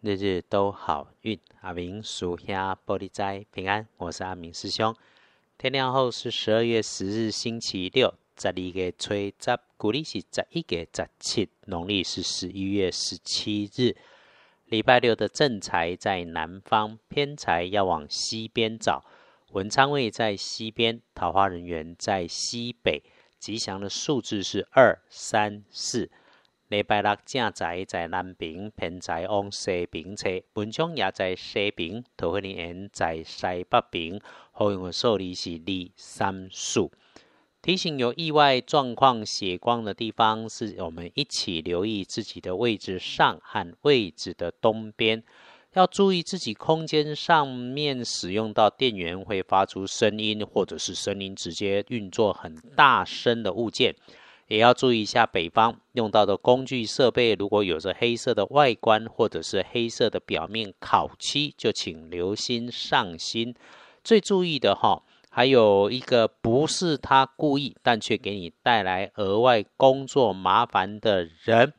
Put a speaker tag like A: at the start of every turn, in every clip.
A: 日日都好运。阿明属下玻璃斋平安，我是阿明师兄。天亮后是十二月十日星期六，十二月初十，古历是十一月十七，农历是十一月十七日。礼拜六的正财在南方，偏财要往西边找。文昌位在西边，桃花人员在西北。吉祥的数字是二、三、四。礼拜六正财在南平，偏财往西平车。文昌也在西平，桃花人缘在西北边。好用的数字是二、三、四。提醒有意外状况、血光的地方，是我们一起留意自己的位置上和位置的东边。要注意自己空间上面使用到电源会发出声音，或者是声音直接运作很大声的物件，也要注意一下北方用到的工具设备，如果有着黑色的外观或者是黑色的表面烤漆，就请留心上心。最注意的哈，还有一个不是他故意，但却给你带来额外工作麻烦的人。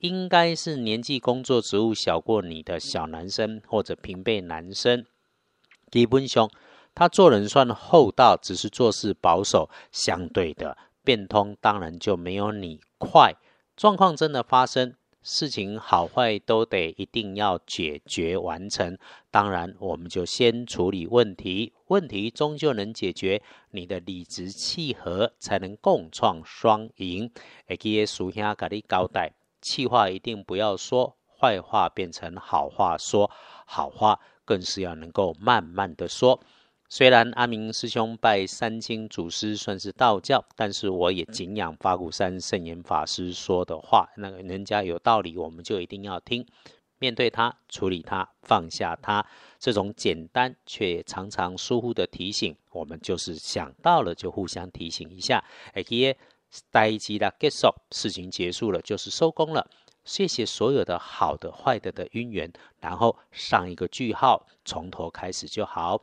A: 应该是年纪、工作职务小过你的小男生或者平辈男生。基本上，他做人算厚道，只是做事保守。相对的，变通当然就没有你快。状况真的发生，事情好坏都得一定要解决完成。当然，我们就先处理问题，问题终究能解决。你的理直气和，才能共创双赢。会记得属下给你交代。气话一定不要说，坏话变成好话说，好话更是要能够慢慢的说。虽然阿明师兄拜三清祖师算是道教，但是我也敬仰法鼓山圣严法师说的话，那个人家有道理，我们就一定要听。面对他，处理他，放下他，这种简单却常常疏忽的提醒，我们就是想到了就互相提醒一下。哎耶。待机的结束，事情结束了，就是收工了。谢谢所有的好的、坏的的因缘，然后上一个句号，从头开始就好。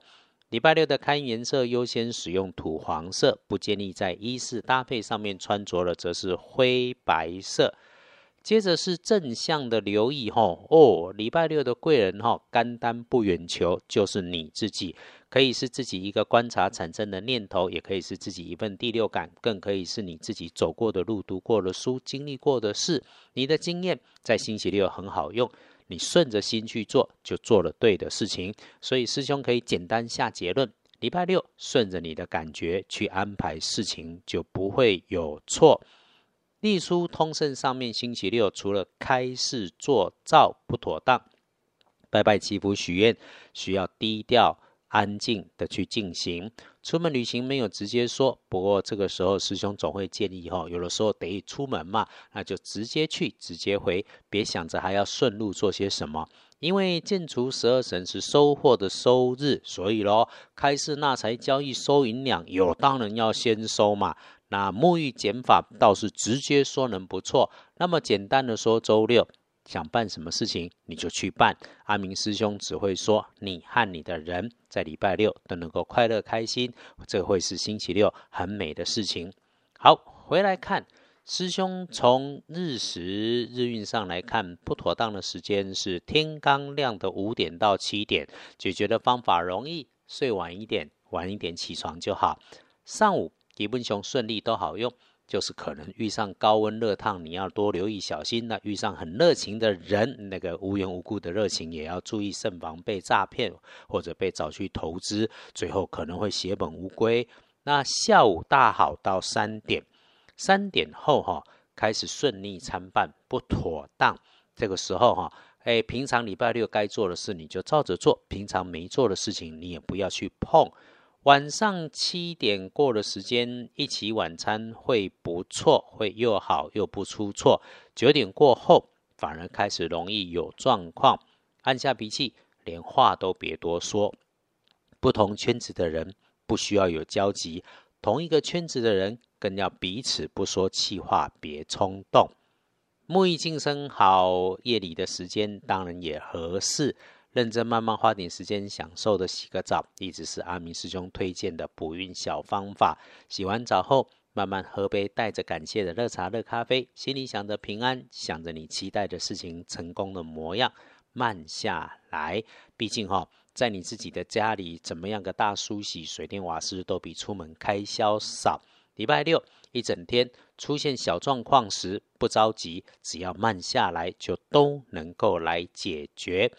A: 礼拜六的看颜色，优先使用土黄色，不建议在衣饰搭配上面穿着了，则是灰白色。接着是正向的留意吼哦，礼拜六的贵人哈，甘单不远求，就是你自己，可以是自己一个观察产生的念头，也可以是自己一份第六感，更可以是你自己走过的路、读过的书、经历过的事。你的经验在星期六很好用，你顺着心去做，就做了对的事情。所以师兄可以简单下结论：礼拜六顺着你的感觉去安排事情，就不会有错。隶书通胜上面，星期六除了开示做造不妥当，拜拜祈福许愿需要低调安静的去进行。出门旅行没有直接说，不过这个时候师兄总会建议哈，有的时候得出门嘛，那就直接去直接回，别想着还要顺路做些什么。因为建除十二神是收获的收日，所以咯，开市纳财交易收银两有，当然要先收嘛。那沐浴减法倒是直接说能不错，那么简单的说，周六想办什么事情你就去办。阿明师兄只会说，你和你的人在礼拜六都能够快乐开心，这会是星期六很美的事情。好，回来看师兄从日时日运上来看，不妥当的时间是天刚亮的五点到七点，解决的方法容易，睡晚一点，晚一点起床就好。上午。基本上顺利都好用，就是可能遇上高温热烫，你要多留意小心。那遇上很热情的人，那个无缘无故的热情也要注意，慎防被诈骗或者被找去投资，最后可能会血本无归。那下午大好到三点，三点后哈开始顺利参半不妥当，这个时候哈，哎，平常礼拜六该做的事你就照着做，平常没做的事情你也不要去碰。晚上七点过的时间，一起晚餐会不错，会又好又不出错。九点过后，反而开始容易有状况，按下脾气，连话都别多说。不同圈子的人不需要有交集，同一个圈子的人更要彼此不说气话，别冲动。沐浴净身好，夜里的时间当然也合适。认真慢慢花点时间享受的洗个澡，一直是阿明师兄推荐的补运小方法。洗完澡后，慢慢喝杯带着感谢的热茶、热咖啡，心里想着平安，想着你期待的事情成功的模样。慢下来。毕竟哈，在你自己的家里，怎么样个大梳洗，水电瓦斯都比出门开销少。礼拜六一整天出现小状况时，不着急，只要慢下来，就都能够来解决。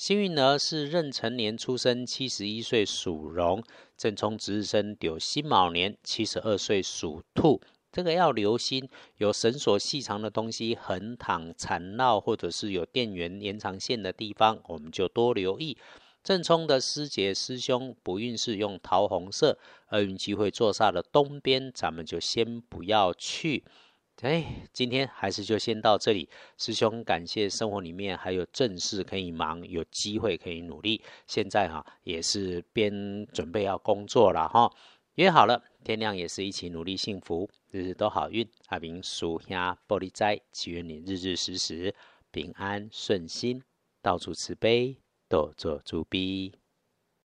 A: 幸运儿是壬辰年出生，七十一岁属龙；正冲值日生丢辛卯年，七十二岁属兔。这个要留心，有绳索细长的东西横躺缠绕，或者是有电源延长线的地方，我们就多留意。正冲的师姐师兄不运势用桃红色，厄运机会坐煞的东边，咱们就先不要去。哎，今天还是就先到这里。师兄感谢生活里面还有正事可以忙，有机会可以努力。现在哈也是边准备要工作了哈。约好了，天亮也是一起努力幸福，日日都好运。阿明属下玻璃斋，祈愿你日日时时平安顺心，到处慈悲，多做主逼。